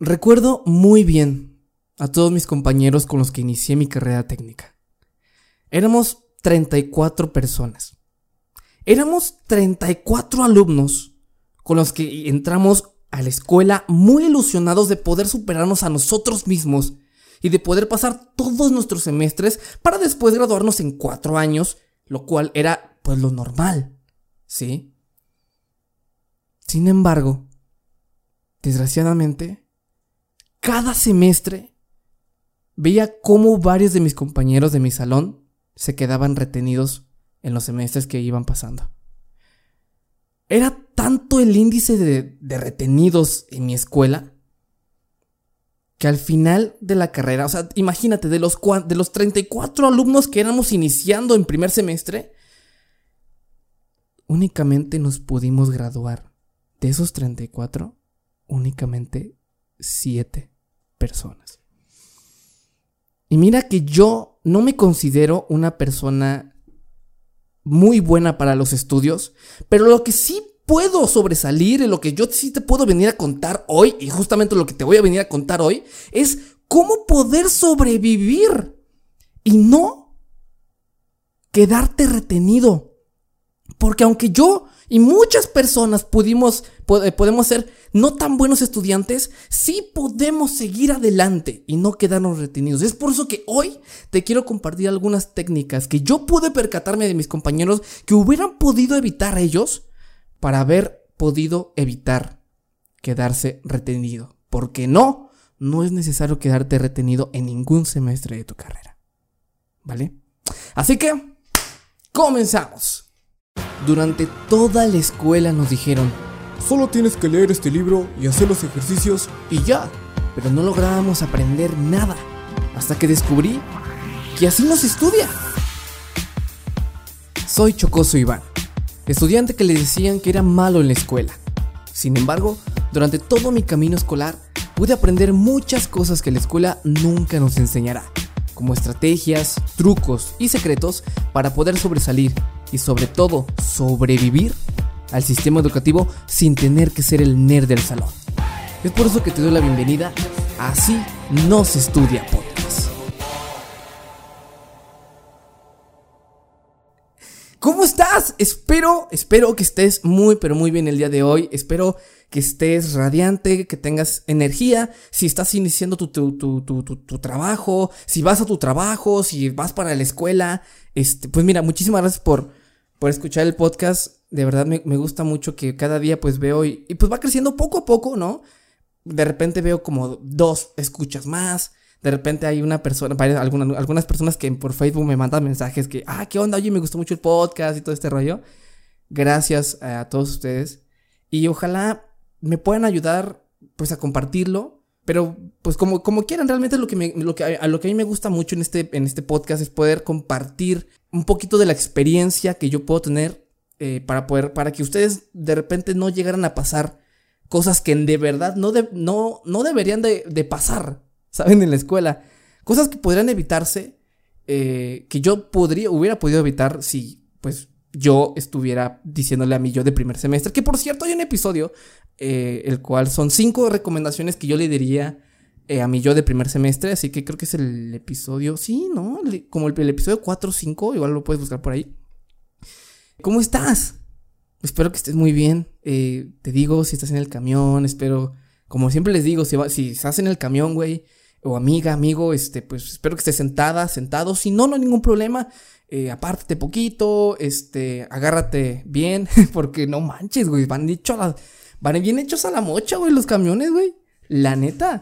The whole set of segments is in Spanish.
Recuerdo muy bien a todos mis compañeros con los que inicié mi carrera técnica. Éramos 34 personas. Éramos 34 alumnos con los que entramos a la escuela muy ilusionados de poder superarnos a nosotros mismos y de poder pasar todos nuestros semestres para después graduarnos en cuatro años, lo cual era pues lo normal, ¿sí? Sin embargo, desgraciadamente, cada semestre veía cómo varios de mis compañeros de mi salón se quedaban retenidos en los semestres que iban pasando. Era tanto el índice de, retenidos en mi escuela que al final de la carrera, o sea, imagínate, de los, de los 34 alumnos que éramos iniciando en primer semestre, únicamente nos pudimos graduar. De esos 34, únicamente 7 personas. Y mira que yo no me considero una persona muy buena para los estudios, pero lo que sí puedo sobresalir, lo que yo sí te puedo venir a contar hoy, y justamente lo que te voy a venir a contar hoy, es cómo poder sobrevivir y no quedarte retenido. Porque aunque yo y muchas personas pudimos, podemos ser no tan buenos estudiantes, sí podemos seguir adelante y no quedarnos retenidos. Es por eso que hoy te quiero compartir algunas técnicas que yo pude percatarme de mis compañeros que hubieran podido evitar ellos para haber podido evitar quedarse retenido. Porque no, no es necesario quedarte retenido en ningún semestre de tu carrera. ¿Vale? Así que, comenzamos. Durante toda la escuela nos dijeron, Solo tienes que leer este libro y hacer los ejercicios y ya. Pero no lográbamos aprender nada. Hasta que descubrí que así no se estudia. Soy Chocoso Iván, estudiante que le decían que era malo en la escuela. Sin embargo, durante todo mi camino escolar pude aprender muchas cosas que la escuela nunca nos enseñará, como estrategias, trucos y secretos para poder sobresalir y sobre todo sobrevivir al sistema educativo sin tener que ser el nerd del salón. Es por eso que te doy la bienvenida Así no se estudia podcast. ¿Cómo estás? Espero, espero que estés muy, pero muy bien el día de hoy. Espero que estés radiante, que tengas energía. Si estás iniciando tu, tu, tu, tu, trabajo, si vas a tu trabajo, si vas para la escuela. Este, pues mira, muchísimas gracias por, por escuchar el podcast de verdad me, gusta mucho que cada día pues veo y, pues va creciendo poco a poco, ¿no? De repente veo como dos escuchas más. De repente hay una persona, algunas, algunas personas que por Facebook me mandan mensajes que, ah, ¿qué onda? Oye, me gustó mucho el podcast y todo este rollo. Gracias a todos ustedes. Y ojalá me puedan ayudar pues a compartirlo. Pero pues como, como quieran, realmente lo que, me, lo que a lo que a mí me gusta mucho en este, en este podcast es poder compartir un poquito de la experiencia que yo puedo tener eh, para poder, para que ustedes de repente no llegaran a pasar cosas que de verdad no, no, no deberían de, pasar, ¿saben? En la escuela. Cosas que podrían evitarse, eh, que yo podría, hubiera podido evitar si, pues, yo estuviera diciéndole a mí yo de primer semestre. Que por cierto hay un episodio, eh, el cual son cinco recomendaciones que yo le diría a mí yo de primer semestre. Así que creo que es el episodio, sí, ¿no? Como el, el episodio 4 o 5, igual lo puedes buscar por ahí. ¿Cómo estás? Espero que estés muy bien. Eh, te digo, si estás en el camión, espero, como siempre les digo, si, si estás en el camión, güey, o amiga, amigo, este, pues espero que estés sentada, sentado. Si no, no hay ningún problema. Eh, apártate poquito, este, agárrate bien, porque no manches, güey, van, hecho a van bien hechos a la mocha, güey, los camiones, güey. La neta.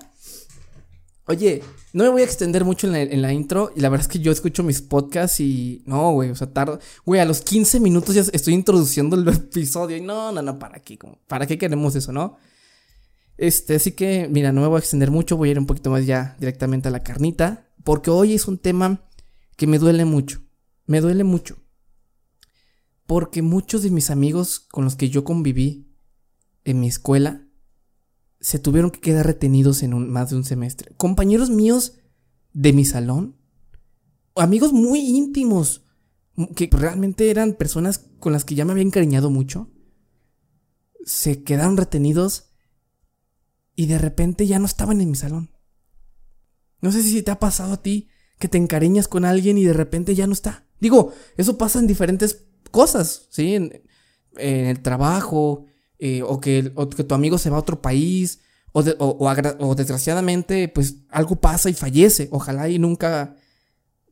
Oye, no me voy a extender mucho en la, intro. Y la verdad es que yo escucho mis podcasts y. No, güey. O sea, tardo. Güey, a los 15 minutos ya estoy introduciendo el episodio. Y no, no, no, ¿para qué? ¿Para qué queremos eso, no? Este, así que, mira, no me voy a extender mucho. Voy a ir un poquito más ya directamente a la carnita. Porque hoy es un tema que me duele mucho. Me duele mucho. Porque muchos de mis amigos con los que yo conviví en mi escuela se tuvieron que quedar retenidos en un, más de un semestre. Compañeros míos de mi salón, amigos muy íntimos, que realmente eran personas con las que ya me había encariñado mucho, se quedaron retenidos y de repente ya no estaban en mi salón. No sé si te ha pasado a ti que te encariñas con alguien y de repente ya no está. Digo, eso pasa en diferentes cosas, ¿sí? En, el trabajo, eh, o, que, que, tu amigo se va a otro país, o, o, desgraciadamente, pues algo pasa y fallece. Ojalá y nunca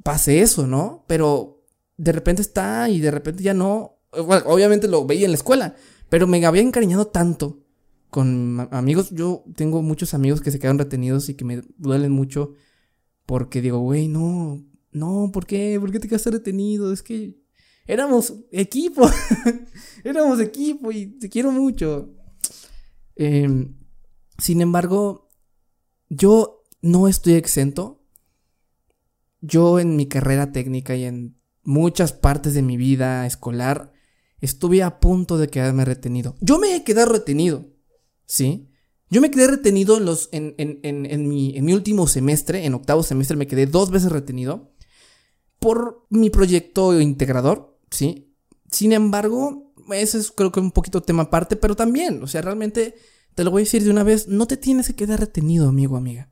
pase eso, ¿no? Pero de repente está y de repente ya no. obviamente lo veía en la escuela, pero me había encariñado tanto con amigos. Yo tengo muchos amigos que se quedan retenidos y que me duelen mucho porque digo, güey, no, no, ¿por qué? ¿Por qué te quedaste retenido? Es que éramos equipo, éramos equipo y te quiero mucho. Em, sin embargo, yo no estoy exento. Yo en mi carrera técnica y en muchas partes de mi vida escolar estuve a punto de quedarme retenido. Yo me he quedado retenido, ¿sí? Yo me quedé retenido en, los, en, en, mi, en mi último semestre, en octavo semestre, me quedé dos veces retenido por mi proyecto integrador, ¿sí? Sin embargo, ese es creo que un poquito tema aparte, pero también, o sea, realmente te lo voy a decir de una vez, no te tienes que quedar retenido, amigo, amiga.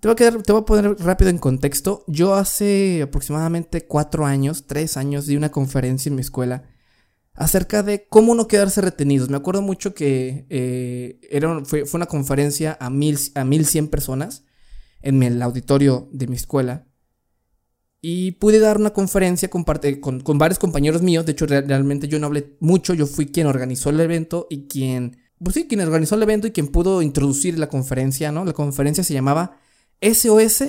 Te voy a, quedar, te voy a poner rápido en contexto. Yo hace aproximadamente cuatro años, tres años, di una conferencia en mi escuela acerca de cómo no quedarse retenidos. Me acuerdo mucho que eh, era, fue, una conferencia a, mil, a 1100 personas en el auditorio de mi escuela. Y pude dar una conferencia con, con, varios compañeros míos. De hecho, realmente yo no hablé mucho. Yo fui quien organizó el evento y quien. Pues sí, quien organizó el evento y quien pudo introducir la conferencia, ¿no? La conferencia se llamaba SOS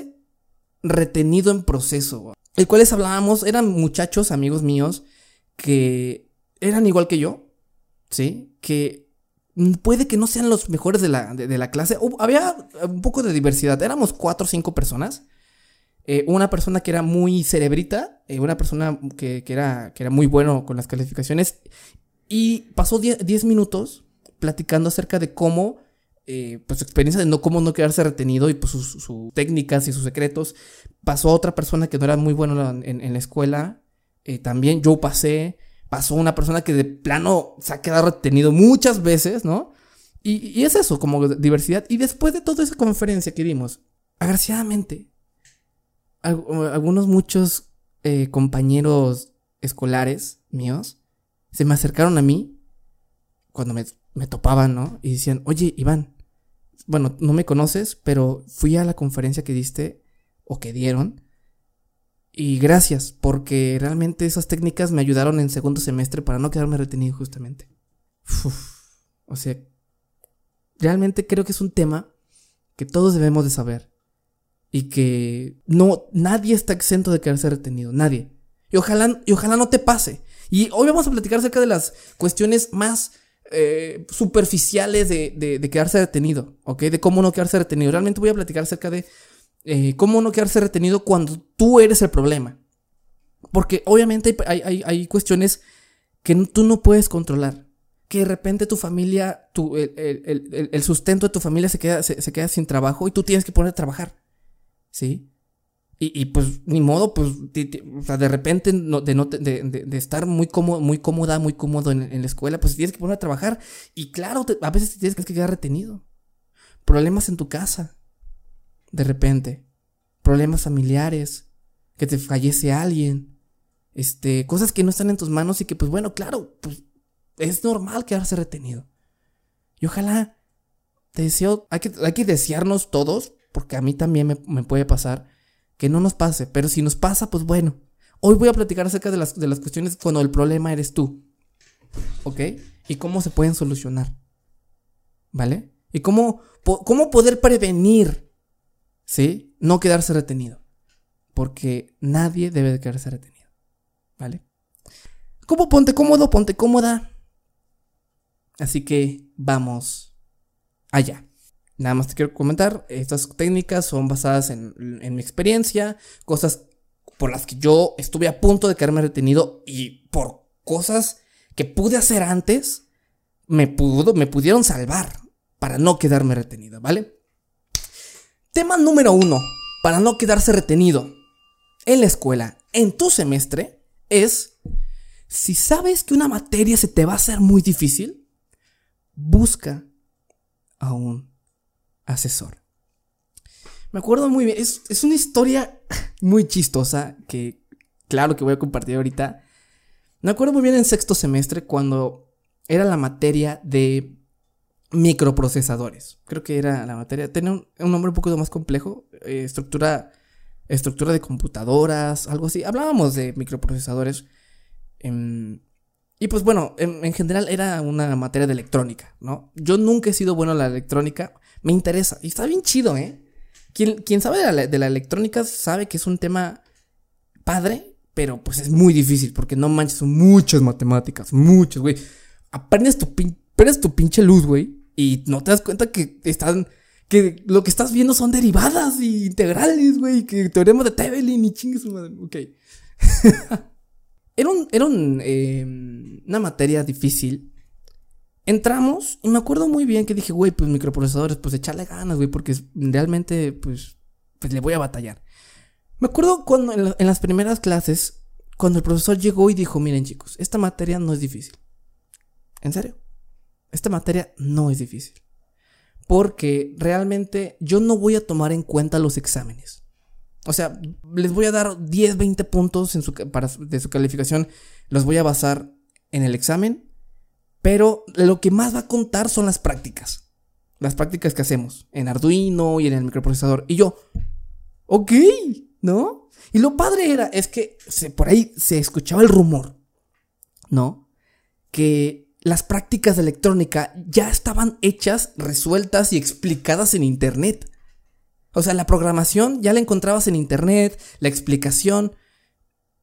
Retenido en Proceso. El cual les hablábamos, eran muchachos, amigos míos, que eran igual que yo, ¿sí? Que puede que no sean los mejores de la, de, la clase. había un poco de diversidad. Éramos cuatro o cinco personas. Eh, una persona que era muy cerebrita, eh, una persona que, era, que era muy bueno con las calificaciones. Y pasó 10 minutos platicando acerca de cómo, eh, pues su experiencia de no, cómo no quedarse retenido y pues sus, técnicas y sus secretos. Pasó a otra persona que no era muy bueno en, en la escuela. también yo pasé pasó una persona que de plano se ha quedado retenido muchas veces, ¿no? Y, es eso, como diversidad. Y después de toda esa conferencia que dimos, agraciadamente, algunos muchos eh, compañeros escolares míos se me acercaron a mí cuando me, me topaban, ¿no? Y decían, oye, Iván, bueno, no me conoces, pero fui a la conferencia que diste o que dieron y gracias, porque realmente esas técnicas me ayudaron en segundo semestre para no quedarme retenido justamente. o sea, realmente creo que es un tema que todos debemos de saber. Y que no, nadie está exento de quedarse retenido, nadie. Y ojalá, y ojalá no te pase. Y hoy vamos a platicar acerca de las cuestiones más eh, superficiales de, de, quedarse retenido, ¿ok? De cómo no quedarse retenido. Realmente voy a platicar acerca de eh, cómo no quedarse retenido cuando tú eres el problema. Porque obviamente hay, cuestiones que tú no puedes controlar. Que de repente tu familia, tu, el, sustento de tu familia se queda, se, queda sin trabajo y tú tienes que poner a trabajar. ¿Sí? Y, pues ni modo, pues o sea, de repente de, de, estar muy cómodo, muy cómoda, muy cómodo en, la escuela, pues tienes que poner a trabajar. Y claro, a veces tienes que quedar retenido. Problemas en tu casa, de repente. Problemas familiares, que te fallece alguien, este, cosas que no están en tus manos y que pues bueno, claro, pues es normal quedarse retenido. Y ojalá, te deseo, hay que desearnos todos, porque a mí también me, puede pasar, que no nos pase, pero si nos pasa, pues bueno. Hoy voy a platicar acerca de las, de las cuestiones cuando el problema eres tú. ¿Ok? Y cómo se pueden solucionar. ¿Vale? Y cómo, cómo poder prevenir ¿sí? No quedarse retenido. Porque nadie debe de quedarse retenido. ¿Vale? ¿Cómo ponte cómodo? Ponte cómoda. Así que vamos allá. Nada más te quiero comentar, estas técnicas son basadas en, mi experiencia, cosas por las que yo estuve a punto de quedarme retenido y por cosas que pude hacer antes, me, pudo, me pudieron salvar para no quedarme retenido, ¿vale? Tema número uno, para no quedarse retenido en la escuela, en tu semestre, es, si sabes que una materia se te va a hacer muy difícil, busca a un asesor. Me acuerdo muy bien, es, es una historia muy chistosa que claro que voy a compartir ahorita. Me acuerdo muy bien en sexto semestre cuando era la materia de microprocesadores. Creo que era la materia. Tenía un, nombre un poco más complejo. Eh, estructura, estructura de computadoras, algo así. Hablábamos de microprocesadores. Em, y pues bueno, en, general era una materia de electrónica, ¿no? Yo nunca he sido bueno en la electrónica. Me interesa. Y está bien chido, ¿eh? Quien, sabe de la, electrónica sabe que es un tema padre, pero pues es muy difícil porque no manches, son muchas matemáticas, muchas, güey. Aprendes tu, tu pinche luz, güey, y no te das cuenta que están, que lo que estás viendo son derivadas y integrales, güey, que teorema de Tebelin y chingues madre. Ok. era un, em, una materia difícil. Entramos y me acuerdo muy bien que dije, güey, pues microprocesadores, pues echarle ganas, güey, porque realmente, pues, pues le voy a batallar. Me acuerdo cuando en, las primeras clases, cuando el profesor llegó y dijo, miren chicos, esta materia no es difícil. ¿En serio? Esta materia no es difícil. Porque realmente yo no voy a tomar en cuenta los exámenes. O sea, les voy a dar 10, 20 puntos en su, de su calificación. Los voy a basar en el examen. Pero lo que más va a contar son las prácticas. Las prácticas que hacemos en Arduino y en el microprocesador. Y yo, ok, ¿no? Y lo padre era, es que por ahí se escuchaba el rumor, ¿no? Que las prácticas de electrónica ya estaban hechas, resueltas y explicadas en Internet. O sea, la programación ya la encontrabas en Internet, la explicación.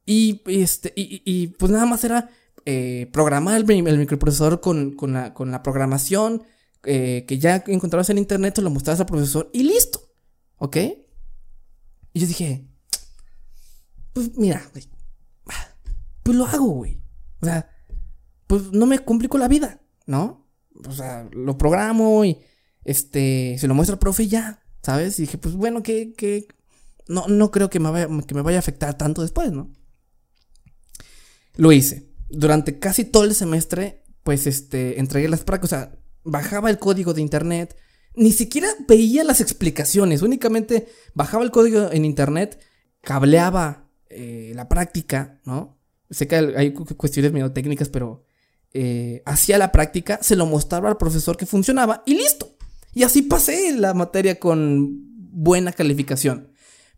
Y, este, y, pues nada más era eh, programar el, microprocesador con, la, programación eh, que ya encontrabas en Internet, te lo mostrabas al profesor y listo. ¿Ok? Y yo dije, pues mira, pues lo hago, güey. O sea, pues no me complico la vida, ¿no? O sea, lo programo y este, se lo muestro al profe y ya, ¿sabes? Y dije, pues bueno, que, que no, no creo que me, vaya, que me vaya a afectar tanto después, ¿no? Lo hice. Durante casi todo el semestre, pues este, entregué las prácticas, o sea, bajaba el código de internet, ni siquiera veía las explicaciones, únicamente bajaba el código en internet, cableaba eh, la práctica, ¿no? Sé que hay cuestiones medio técnicas, pero eh, hacía la práctica, se lo mostraba al profesor que funcionaba y listo. Y así pasé la materia con buena calificación.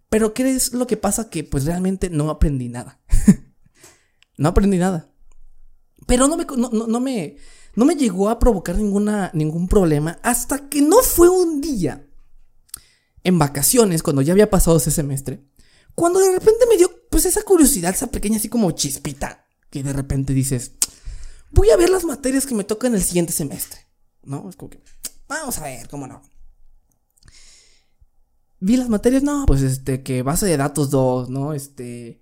Pero ¿qué es lo que pasa? Que pues realmente no aprendí nada. no aprendí nada. Pero no me, no me, no me llegó a provocar ninguna, ningún problema hasta que no fue un día en vacaciones, cuando ya había pasado ese semestre, cuando de repente me dio pues esa curiosidad, esa pequeña así como chispita, que de repente dices, voy a ver las materias que me tocan el siguiente semestre, ¿no? Es como que, vamos a ver, ¿cómo no? Vi las materias, no, pues este, que base de datos 2, ¿no? Este,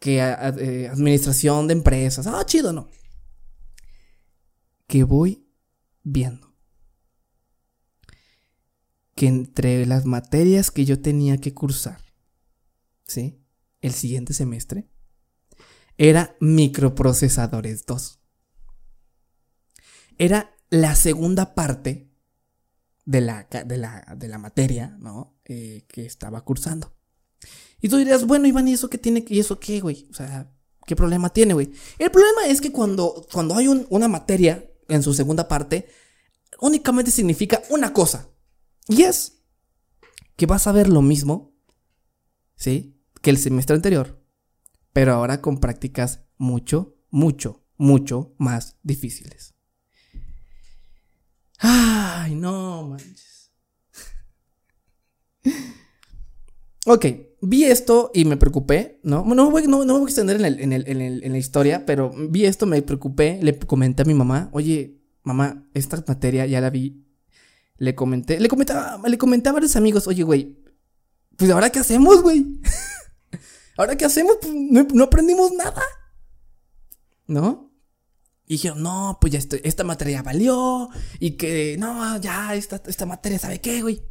que eh, administración de empresas, ah, chido, ¿no? Que voy viendo. Que entre las materias que yo tenía que cursar, ¿sí? El siguiente semestre, era microprocesadores 2. Era la segunda parte de la, de la, materia, ¿no? Eh, que estaba cursando. Y tú dirías, bueno, Iván, ¿y eso qué tiene? ¿Y eso qué, güey? O sea, ¿qué problema tiene, güey? El problema es que cuando, cuando hay una materia en su segunda parte, únicamente significa una cosa. Y es que vas a ver lo mismo, ¿sí? Que el semestre anterior, pero ahora con prácticas mucho, mucho, mucho más difíciles. Ay, no manches. ok, vi esto y me preocupé, ¿no? No me voy, no, no voy a extender en, en, la historia, pero vi esto, me preocupé, le comenté a mi mamá, oye, mamá, esta materia ya la vi. Le comenté, le comentaba, le a varios amigos, oye, güey, pues ahora qué hacemos, güey. ahora qué hacemos, pues no, aprendimos nada. ¿No? Y dijeron, no, pues ya esta materia valió. Y que, no, ya, esta, esta materia, ¿sabe qué, güey?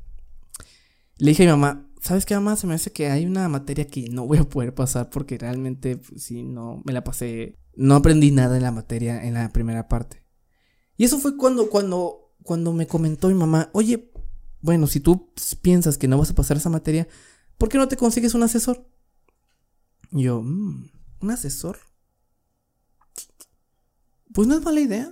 Le dije a mi mamá, ¿sabes qué, mamá? Se me hace que hay una materia que no voy a poder pasar porque realmente, pues, sí, no me la pasé. No aprendí nada en la materia en la primera parte. Y eso fue cuando, cuando, cuando me comentó mi mamá, oye, bueno, si tú piensas que no vas a pasar esa materia, ¿por qué no te consigues un asesor? Y yo, "Mm, ¿un asesor? Pues no es mala idea.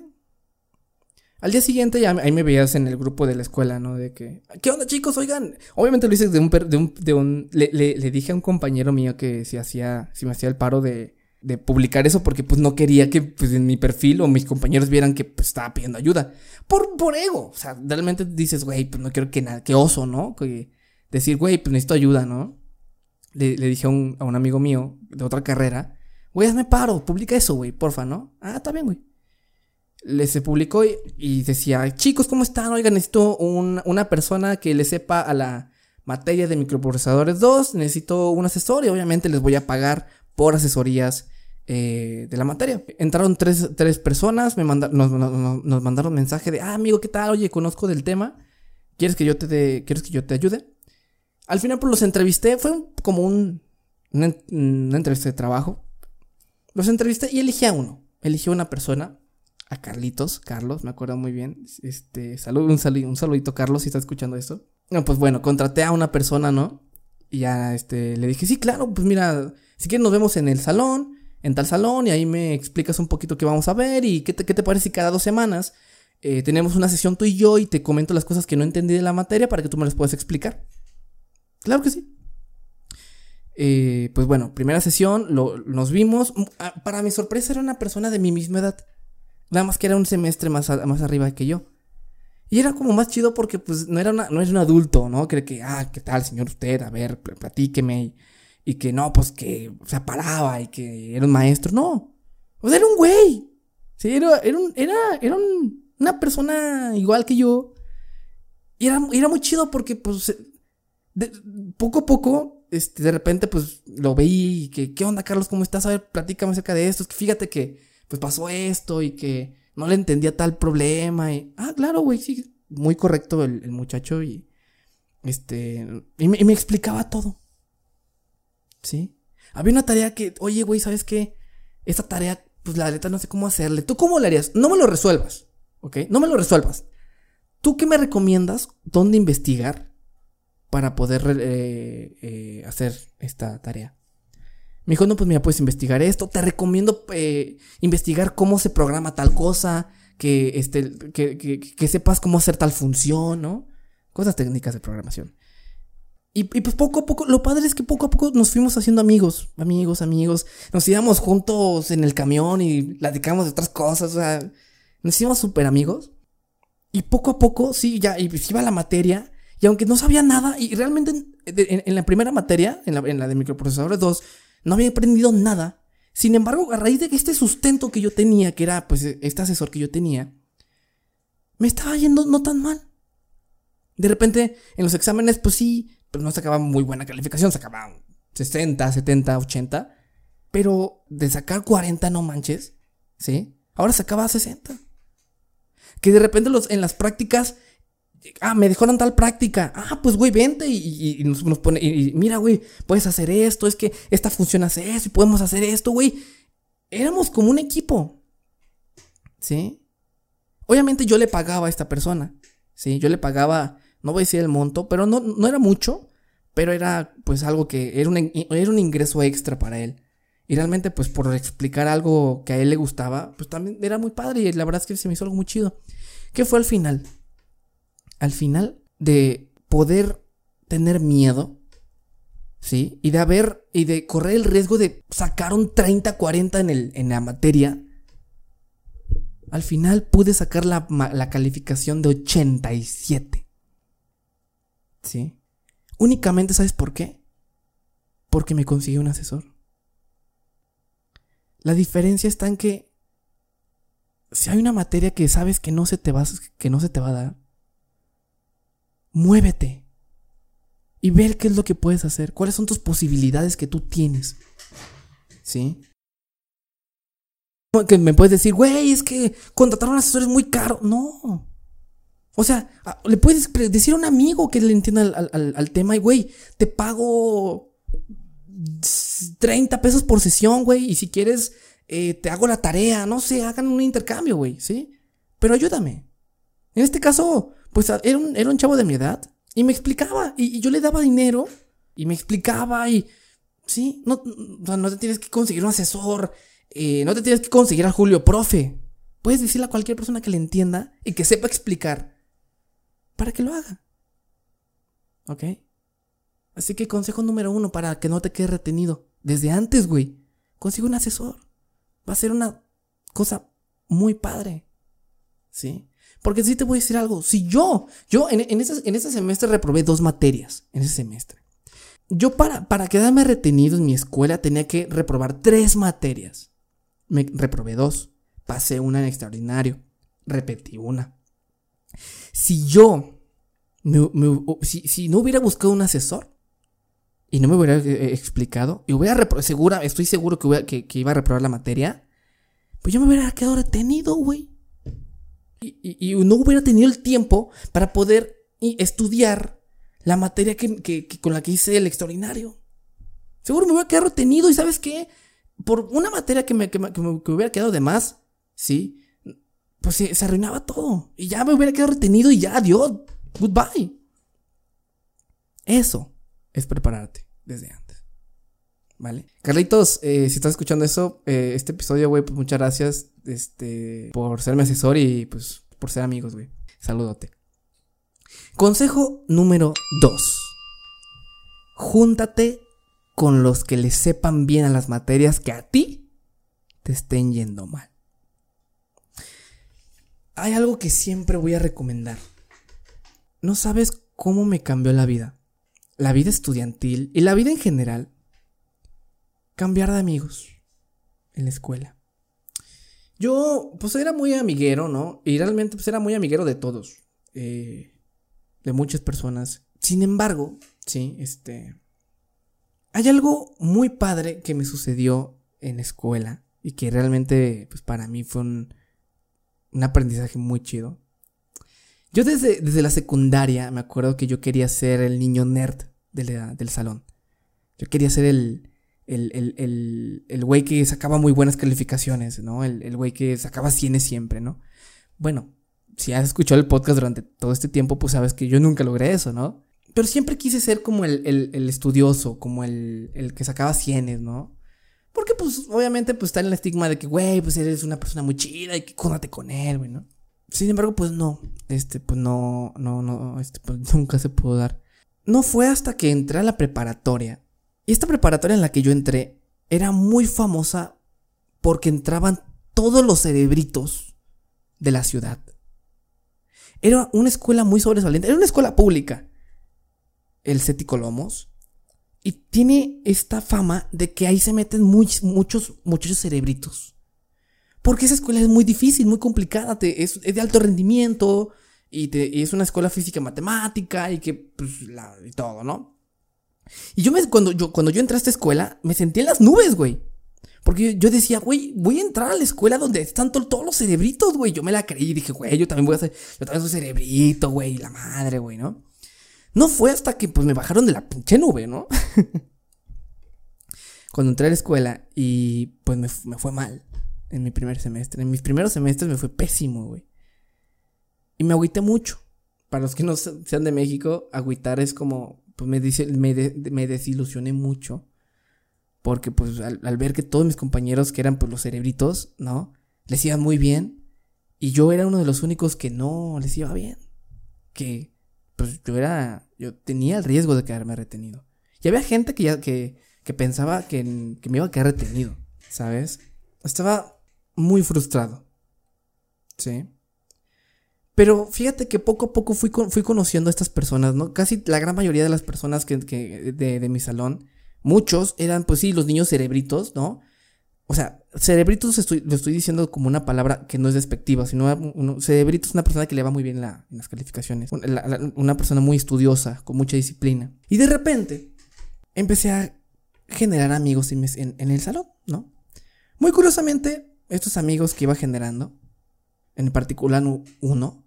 Al día siguiente ya ahí me veías en el grupo de la escuela, ¿no? De que, ¿qué onda chicos? Oigan, obviamente lo hice de un, de un, de un le, le- le dije a un compañero mío que si hacía, si me hacía el paro de, de publicar eso porque pues no quería que pues en mi perfil o mis compañeros vieran que pues estaba pidiendo ayuda. Por, por ego. O sea, realmente dices, güey, pues no quiero que nada, que oso, ¿no? Que decir, güey, pues necesito ayuda, ¿no? Le, le dije a un, a un amigo mío de otra carrera, güey, hazme paro, publica eso, güey, porfa, ¿no? Ah, está bien, güey. Le se publicó y, decía, chicos, ¿cómo están? Oigan, necesito un- una persona que le sepa a la materia de microprocesadores 2, necesito un asesor y obviamente les voy a pagar por asesorías eh, de la materia. Entraron tres, tres personas, me manda- nos, nos- nos mandaron mensaje de, ah, amigo, ¿qué tal? Oye, conozco del tema, ¿quieres que yo te, ¿quieres que yo te ayude? Al final pues los entrevisté, fue como un, una entrevista de trabajo. Los entrevisté y elegí a uno, elegí a una persona a Carlitos, Carlos, me acuerdo muy bien. Este, salud, un, salu- un saludito, Carlos, si está escuchando esto. No, pues bueno, contraté a una persona, ¿no? Y ya este, le dije, sí, claro, pues mira, si quieres nos vemos en el salón, en tal salón, y ahí me explicas un poquito qué vamos a ver y qué te, qué te parece si cada dos semanas eh, tenemos una sesión tú y yo y te comento las cosas que no entendí de la materia para que tú me las puedas explicar. Claro que sí. Eh, pues bueno, primera sesión, lo- nos vimos. Mm, ah, Para mi sorpresa era una persona de mi misma edad. Nada más que era un semestre más, más arriba que yo. Y era como más chido porque pues no era, una- no era un adulto, ¿no? Que, que, ah, ¿qué tal, señor usted? A ver, pl- platíqueme. Y, que no, pues que se paraba y que era un maestro. No. O sea, era un güey. Sí, era, era, era, era un- una persona igual que yo. Y era, era muy chido porque pues poco a poco, este, de repente, pues lo veí que, ¿qué onda, Carlos? ¿Cómo estás? A ver, platícame acerca de esto. Es que fíjate que, pues pasó esto y que no le entendía tal problema. Y, ah, claro, güey, sí, muy correcto el, el muchacho y, este, y me, y me explicaba todo. ¿Sí? Había una tarea que, oye, güey, ¿sabes qué? Esta tarea, pues la neta no sé cómo hacerle. ¿Tú cómo le harías? No me lo resuelvas, ¿ok? No me lo resuelvas. ¿Tú qué me recomiendas? ¿Dónde investigar? para poder eh, eh, hacer esta tarea. Me dijo, no, pues mira, puedes investigar esto. Te recomiendo eh, investigar cómo se programa tal cosa, que, este, que, que- sepas cómo hacer tal función, ¿no? Cosas técnicas de programación. Y, pues poco a poco, lo padre es que poco a poco nos fuimos haciendo amigos, amigos, amigos. Nos íbamos juntos en el camión y platicábamos de otras cosas, o sea, nos hicimos súper amigos. Y poco a poco, sí, ya, y pues iba la materia. Y aunque no sabía nada, y realmente en, en- en la primera materia, en la, en la de microprocesadores 2, no había aprendido nada. Sin embargo, a raíz de que este sustento que yo tenía, que era pues este asesor que yo tenía, me estaba yendo no tan mal. De repente, en los exámenes, pues sí, pues no sacaba muy buena calificación, sacaba 60, 70, 80. Pero de sacar 40, no manches, ¿sí? Ahora sacaba 60. Que de repente los, en las prácticas Ah, me dejaron tal práctica. Ah, pues güey, vente y, y- nos, pone. Y, mira, güey, puedes hacer esto. Es que esta función hace eso y podemos hacer esto, güey. Éramos como un equipo. ¿Sí? Obviamente yo le pagaba a esta persona. Sí, yo le pagaba, no voy a decir el monto, pero no, no era mucho. Pero era pues algo que era un, era un ingreso extra para él. Y realmente, pues por explicar algo que a él le gustaba, pues también era muy padre. Y la verdad es que se me hizo algo muy chido. ¿Qué fue al final? Al final de poder tener miedo, ¿sí? Y de haber, y de correr el riesgo de sacar un 30, 40 en, el, en la materia, al final pude sacar la, la calificación de 87, ¿sí? Únicamente, ¿sabes por qué? Porque me conseguí un asesor. La diferencia está en que si hay una materia que sabes que no se te va, que no se te va a dar, muévete y ver qué es lo que puedes hacer, cuáles son tus posibilidades que tú tienes. ¿Sí? Que me puedes decir, güey, es que contratar a un asesor es muy caro. No. O sea, le puedes decir a un amigo que le entienda al tema y, güey, te pago 30 pesos por sesión, güey, y si quieres, eh, te hago la tarea, no sé, hagan un intercambio, güey, ¿sí? Pero ayúdame. En este caso, pues era un, chavo de mi edad, Y me explicaba, y, y yo le daba dinero, y me explicaba, y sí, no, o sea, no te tienes que conseguir un asesor, eh, no te tienes que conseguir a Julio Profe. Puedes decirle a cualquier persona que le entienda y que sepa explicar para que lo haga. ¿Ok? Así que consejo número uno para que no te quedes retenido. Desde antes, güey. Consigue un asesor. Va a ser una cosa muy padre. ¿Sí? Porque si te voy a decir algo. Si yo, yo en, en, ese, en ese semestre reprobé dos materias. En ese semestre. Yo para, para quedarme retenido en mi escuela tenía que reprobar tres materias. Me reprobé dos. Pasé una en extraordinario. Repetí una. Si yo, si, si, no hubiera buscado un asesor y no me hubiera eh, explicado, y hubiera segura, estoy seguro que, iba a reprobar la materia, pues yo me hubiera quedado retenido, güey. Y, no hubiera tenido el tiempo para poder estudiar la materia que, con la que hice el extraordinario. Seguro me hubiera quedado retenido y ¿sabes qué? Por una materia que me, que me, que me hubiera quedado de más, ¿sí? Pues se, se, arruinaba todo. Y ya me hubiera quedado retenido y ya, adiós. Goodbye. Eso es prepararte desde antes. ¿Vale? Carlitos, eh, si estás escuchando eso, eh, este episodio, güey, pues muchas gracias este, por ser mi asesor y pues por ser amigos, güey. Saludote. Consejo número 2. Júntate con los que le sepan bien a las materias que a ti te estén yendo mal. Hay algo que siempre voy a recomendar. No sabes cómo me cambió la vida. La vida estudiantil y la vida en general. Cambiar de amigos en la escuela. Yo, pues era muy amiguero, ¿no? Y realmente, pues era muy amiguero de todos. Eh, de muchas personas. Sin embargo, sí, este... Hay algo muy padre que me sucedió en la escuela y que realmente, pues para mí fue un, un aprendizaje muy chido. Yo desde, desde, la secundaria me acuerdo que yo quería ser el niño nerd del salón. Yo quería ser el, el, el, el, güey que sacaba muy buenas calificaciones, ¿no? El, el güey que sacaba cienes siempre, ¿no? Bueno, si has escuchado el podcast durante todo este tiempo, pues sabes que yo nunca logré eso, ¿no? Pero siempre quise ser como el, el, el estudioso, como el, el que sacaba cienes, ¿no? Porque, pues, obviamente, pues está en el estigma de que, güey, pues eres una persona muy chida y que cóndate con él, güey, ¿no? Sin embargo, pues no, este, pues no, no, no, este, pues nunca se pudo dar. No fue hasta que entré a la preparatoria. Y esta preparatoria en la que yo entré era muy famosa porque entraban todos los cerebritos de la ciudad. Era una escuela muy sobresaliente. Era una escuela pública. El Ceti Colomos. Y tiene esta fama de que ahí se meten muy, muchos muchachos cerebritos. Porque esa escuela es muy difícil, muy complicada. Te, es, de alto rendimiento. Y, es una escuela física matemática. Y que, pues, todo, ¿no? Y yo me, cuando yo, cuando yo entré a esta escuela, me sentí en las nubes, güey. Porque yo decía, güey, voy a entrar a la escuela donde están todos los cerebritos, güey. Yo me la creí y dije, güey, yo también voy a ser, yo también soy cerebrito, güey, la madre, güey, ¿no? No fue hasta que, pues, me bajaron de la pinche nube, ¿no? Cuando entré a la escuela y, pues, me, me, fue mal en mi primer semestre. En mis primeros semestres me fue pésimo, güey. Y me agüité mucho. Para los que no sean de México, agüitar es como, pues, me, dice, me, de, me desilusioné mucho porque pues al, al, ver que todos mis compañeros que eran pues los cerebritos, ¿no? Les iba muy bien. Y yo era uno de los únicos que no les iba bien. Que pues yo era, yo tenía el riesgo de quedarme retenido. Y había gente que ya, que, que pensaba que, que me iba a quedar retenido, ¿sabes? Estaba muy frustrado. ¿Sí? Pero fíjate que poco a poco fui, fui conociendo a estas personas, ¿no? Casi la gran mayoría de las personas que, que de, de mi salón Muchos eran, pues sí, los niños cerebritos, ¿no? O sea, cerebritos estoy, lo estoy diciendo como una palabra que no es despectiva, sino uno, cerebrito es una persona que le va muy bien la, en las calificaciones, una, persona muy estudiosa, con mucha disciplina. Y de repente empecé a generar amigos en, en el salón, ¿no? Muy curiosamente, estos amigos que iba generando, en particular uno,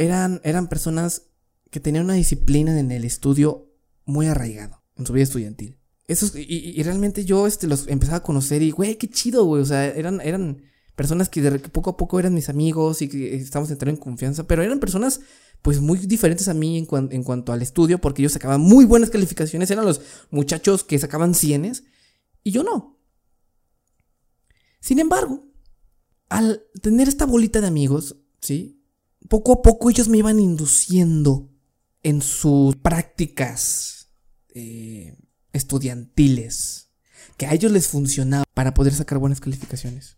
eran, eran personas que tenían una disciplina en el estudio muy arraigado en su vida estudiantil. Y, y, realmente yo este, los empezaba a conocer y, güey, qué chido, güey. O sea, eran, eran personas que, de, poco a poco eran mis amigos y que estábamos entrando en confianza, pero eran personas pues muy diferentes a mí en, en, cuanto al estudio, porque ellos sacaban muy buenas calificaciones, eran los muchachos que sacaban cienes, y yo no. Sin embargo, al tener esta bolita de amigos, ¿sí? Poco a poco ellos me iban induciendo en sus prácticas eh, estudiantiles, que a ellos les funcionaba para poder sacar buenas calificaciones.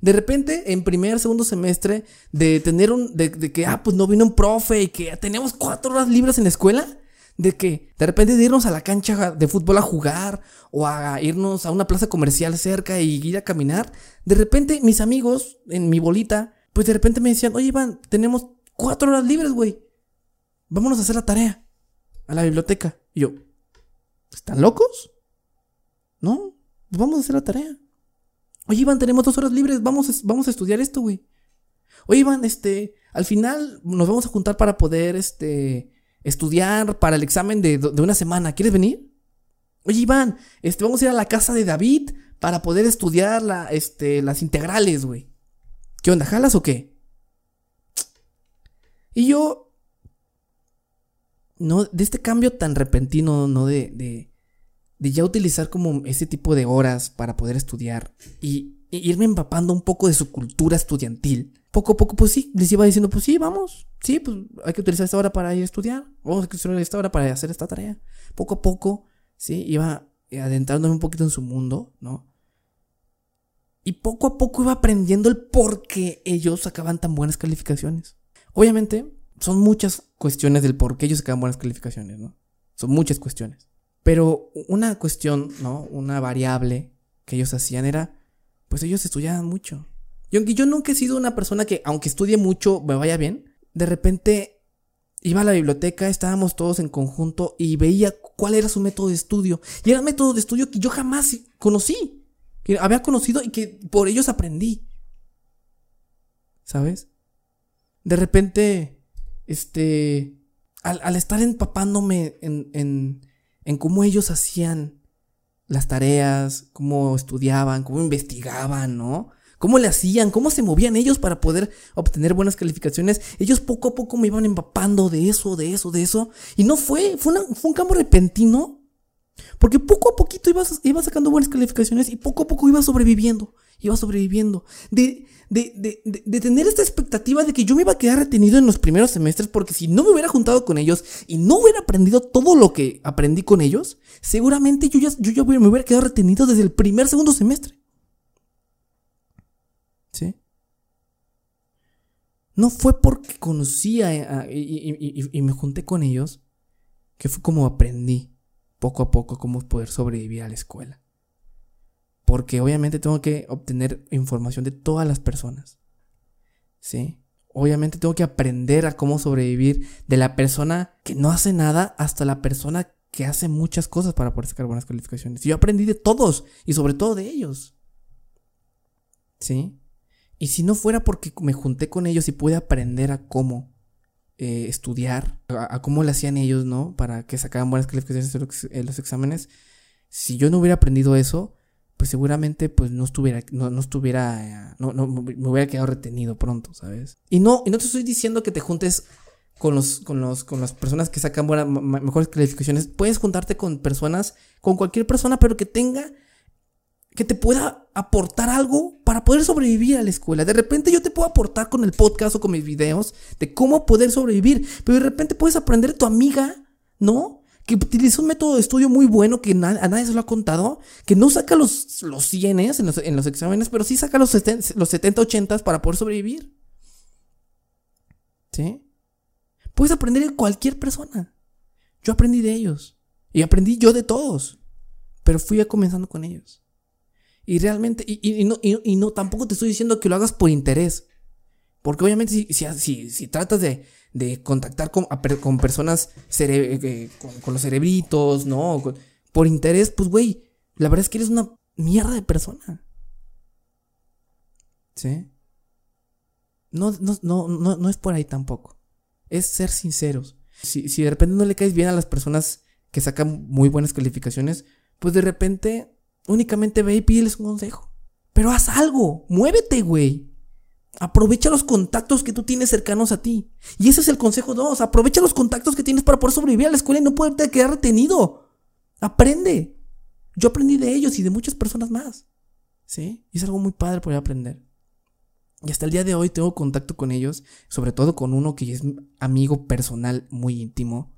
De repente, en primer, segundo semestre, de tener un. De, que, ah, pues no vino un profe y que teníamos cuatro horas libres en la escuela. De que, de repente, de irnos a la cancha de fútbol a jugar o a irnos a una plaza comercial cerca y ir a caminar. De repente, mis amigos en mi bolita, pues de repente me decían, oye, Iván, tenemos cuatro horas libres, güey. Vámonos a hacer la tarea a la biblioteca. Y yo, ¿están locos? No, pues vamos a hacer la tarea. Oye, Iván, tenemos dos horas libres, vamos a, vamos a estudiar esto, güey. Oye, Iván, este, al final nos vamos a juntar para poder, este, estudiar para el examen de, una semana. ¿Quieres venir? Oye, Iván, este, vamos a ir a la casa de David para poder estudiar la, este, las integrales, güey. ¿Qué onda, jalas o qué? Y yo, no, de este cambio tan repentino, ¿no? De, de, de ya utilizar como ese tipo de horas para poder estudiar y, irme empapando un poco de su cultura estudiantil. Poco a poco, pues sí, les iba diciendo, pues sí, vamos, sí, pues hay que utilizar esta hora para ir a estudiar, vamos a utilizar esta hora para hacer esta tarea. Poco a poco, sí, iba adentrándome un poquito en su mundo, ¿no? Y poco a poco iba aprendiendo el por qué ellos sacaban tan buenas calificaciones. Obviamente, son muchas cuestiones del por qué ellos sacaban buenas calificaciones, ¿no? Son muchas cuestiones. Pero una cuestión, ¿no? Una variable que ellos hacían era, pues ellos estudiaban mucho. Y aunque yo nunca he sido una persona que, aunque estudie mucho, me vaya bien, de repente iba a la biblioteca, estábamos todos en conjunto y veía cuál era su método de estudio. Y era un método de estudio que yo jamás conocí, que había conocido y que por ellos aprendí. ¿Sabes? De repente, este, al, estar empapándome en en cómo ellos hacían las tareas, cómo estudiaban, cómo investigaban, ¿no? ¿Cómo le hacían? ¿Cómo se movían ellos para poder obtener buenas calificaciones? Ellos poco a poco me iban empapando de eso, de eso, de eso. Y no fue, fue, fue un cambio repentino. Porque poco a poquito iba, iba sacando buenas calificaciones y poco a poco iba sobreviviendo. Iba sobreviviendo. De, de, de, tener esta expectativa de que yo me iba a quedar retenido en los primeros semestres porque si no me hubiera juntado con ellos y no hubiera aprendido todo lo que aprendí con ellos, seguramente yo ya, yo me hubiera quedado retenido desde el primer, segundo semestre. ¿Sí? No fue porque conocía y, y me junté con ellos que fue como aprendí poco a poco cómo poder sobrevivir a la escuela. Porque obviamente tengo que obtener información de todas las personas. ¿Sí? Obviamente tengo que aprender a cómo sobrevivir de la persona que no hace nada hasta la persona que hace muchas cosas para poder sacar buenas calificaciones. Yo aprendí de todos y sobre todo de ellos. ¿Sí? Y si no fuera porque me junté con ellos y pude aprender a cómo eh, estudiar, a, cómo lo hacían ellos, ¿no? Para que sacaran buenas calificaciones en los exámenes. Si yo no hubiera aprendido eso, pues seguramente pues no estuviera, no, estuviera, no, no, me hubiera quedado retenido pronto, ¿sabes? Y no, y no te estoy diciendo que te juntes con los, con los, con las personas que sacan buenas, mejores calificaciones. Puedes juntarte con personas, con cualquier persona, pero que tenga, que te pueda aportar algo para poder sobrevivir a la escuela. De repente yo te puedo aportar con el podcast o con mis videos de cómo poder sobrevivir, pero de repente puedes aprender de tu amiga, ¿no? que utiliza un método de estudio muy bueno que a nadie se lo ha contado, que no saca los, los 100 en los, en los exámenes, pero sí saca los, los 70, 80 para poder sobrevivir. ¿Sí? Puedes aprender de cualquier persona. Yo aprendí de ellos. Y aprendí yo de todos. Pero fui comenzando con ellos. Y realmente, y, no, y, no, tampoco te estoy diciendo que lo hagas por interés. Porque obviamente si, si, si tratas de, de contactar con, con personas eh, con, los cerebritos, ¿no? por interés, pues, güey, la verdad es que eres una mierda de persona. ¿Sí? No, no, no, no, no es por ahí tampoco. Es ser sinceros. Si, si de repente no le caes bien a las personas que sacan muy buenas calificaciones, pues de repente únicamente ve y pídeles un consejo. Pero haz algo, muévete, güey. Aprovecha los contactos que tú tienes cercanos a ti. Y ese es el consejo 2. Aprovecha los contactos que tienes para poder sobrevivir a la escuela y no poderte quedar retenido. Aprende. Yo aprendí de ellos y de muchas personas más. ¿Sí? Y es algo muy padre poder aprender. Y hasta el día de hoy tengo contacto con ellos, sobre todo con uno que es amigo personal muy íntimo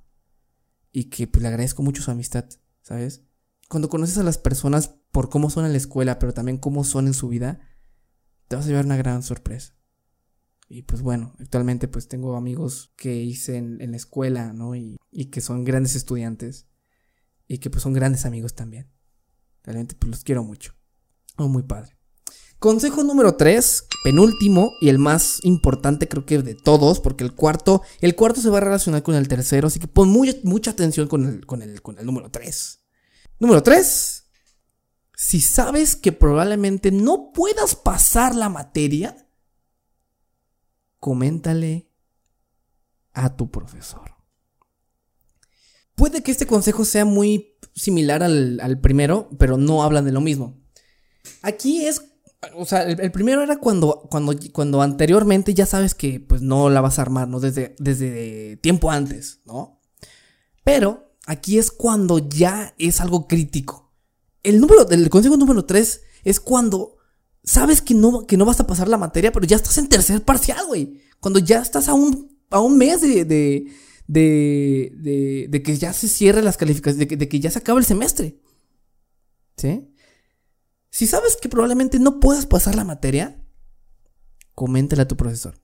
y que pues, le agradezco mucho su amistad, ¿sabes? Cuando conoces a las personas por cómo son en la escuela, pero también cómo son en su vida, te vas a llevar una gran sorpresa. Y pues bueno, actualmente pues tengo amigos que hice en, la escuela, ¿no? Y, que son grandes estudiantes y que pues son grandes amigos también. Realmente pues los quiero mucho. Muy padre. Consejo número 3, penúltimo y el más importante creo que de todos, porque el cuarto, el cuarto se va a relacionar con el tercero, así que pon mucha atención con el, con el, con el número 3. Número 3, si sabes que probablemente no puedas pasar la materia, coméntale a tu profesor. Puede que este consejo sea muy similar al, primero, pero no hablan de lo mismo. Aquí es o sea, el, primero era cuando, cuando, cuando anteriormente ya sabes que pues no la vas a armar, ¿no? Desde, desde tiempo antes, ¿no? Pero aquí es cuando ya es algo crítico. El número, del consejo número 3 es cuando sabes que no, que no vas a pasar la materia, pero ya estás en tercer parcial, güey. Cuando ya estás a un, a un mes de, de, de, de, que ya se cierre las calificaciones, de que, de que ya se acaba el semestre. ¿Sí? Si sabes que probablemente no puedas pasar la materia, coméntale a tu profesor.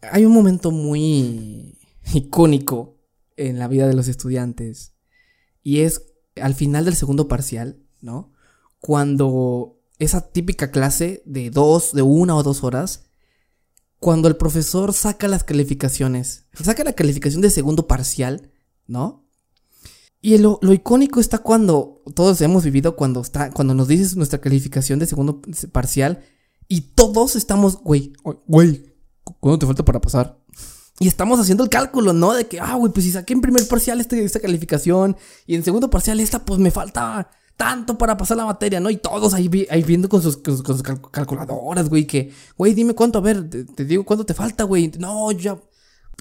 Hay un momento muy icónico en la vida de los estudiantes y es al final del segundo parcial, ¿no? Cuando esa típica clase de dos, de una o dos horas, cuando el profesor saca las calificaciones, saca la calificación de segundo parcial, ¿no? Y lo, icónico está cuando todos hemos vivido cuando está, cuando nos dices nuestra calificación de segundo parcial y todos estamos, güey, güey, ¿cuánto te falta para pasar? Y estamos haciendo el cálculo, ¿no? De que, ah, güey, pues si saqué en primer parcial este, esta calificación y en segundo parcial esta, pues me falta tanto para pasar la materia, ¿no? Y todos ahí, ahí viendo con sus, calculadoras, güey, que, güey, dime cuánto, a ver, te, digo cuánto te falta, güey. No, ya,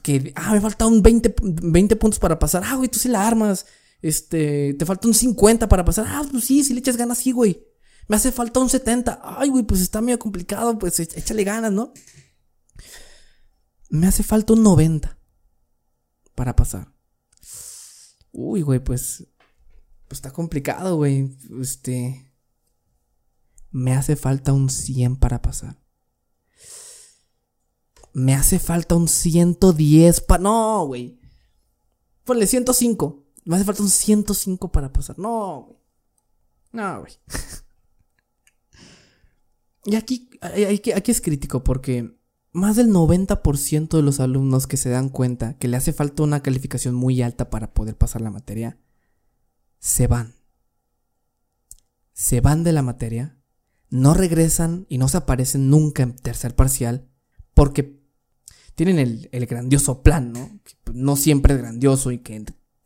que, ah, me falta un 20, 20 puntos para pasar. Ah, güey, tú sí la armas. Este, te falta un 50 para pasar. Ah, pues sí, si le echas ganas, sí, güey. Me hace falta un 70. Ay, güey, pues está medio complicado, pues échale ganas, ¿no? Me hace falta un 90 para pasar. Uy, güey, pues, pues está complicado, güey. Este, me hace falta un 100 para pasar. Me hace falta un 110 para... No, güey. Ponle 105. Me hace falta un 105 para pasar. No, güey. No, güey. y aquí, aquí es crítico porque más del 90% de los alumnos que se dan cuenta que le hace falta una calificación muy alta para poder pasar la materia, se van. Se van de la materia, no regresan y no se aparecen nunca en tercer parcial porque tienen el, el grandioso plan, ¿no? Que no siempre es grandioso y que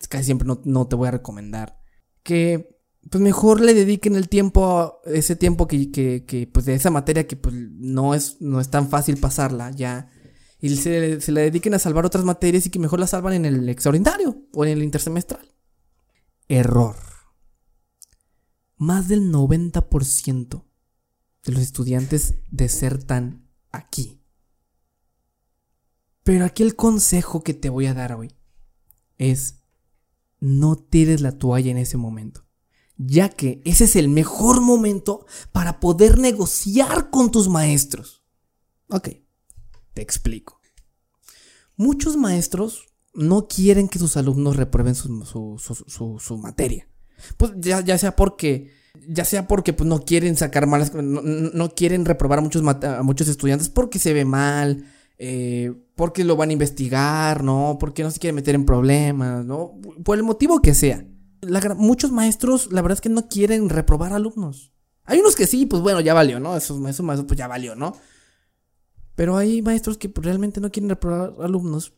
casi siempre no, te voy a recomendar. Que pues mejor le dediquen el tiempo, ese tiempo que, que, pues de esa materia que pues no es, no es tan fácil pasarla ya. Y se, se le dediquen a salvar otras materias y que mejor la salvan en el extraordinario o en el intersemestral. Error. Más del 90% de los estudiantes desertan aquí. Pero aquí el consejo que te voy a dar hoy es no tires la toalla en ese momento, ya que ese es el mejor momento para poder negociar con tus maestros. Ok, te explico. Muchos maestros no quieren que sus alumnos reprueben su, materia. Pues ya, sea porque ya sea porque pues, no quieren sacar malas, no, quieren reprobar a muchos, muchos estudiantes porque se ve mal, eh, porque lo van a investigar, ¿no? Porque no se quiere meter en problemas, ¿no? Por el motivo que sea. Muchos maestros, la verdad es que no quieren reprobar alumnos. Hay unos que sí, pues bueno, ya valió, ¿no? Esos, maestros, pues ya valió, ¿no? Pero hay maestros que pues, realmente no quieren reprobar alumnos.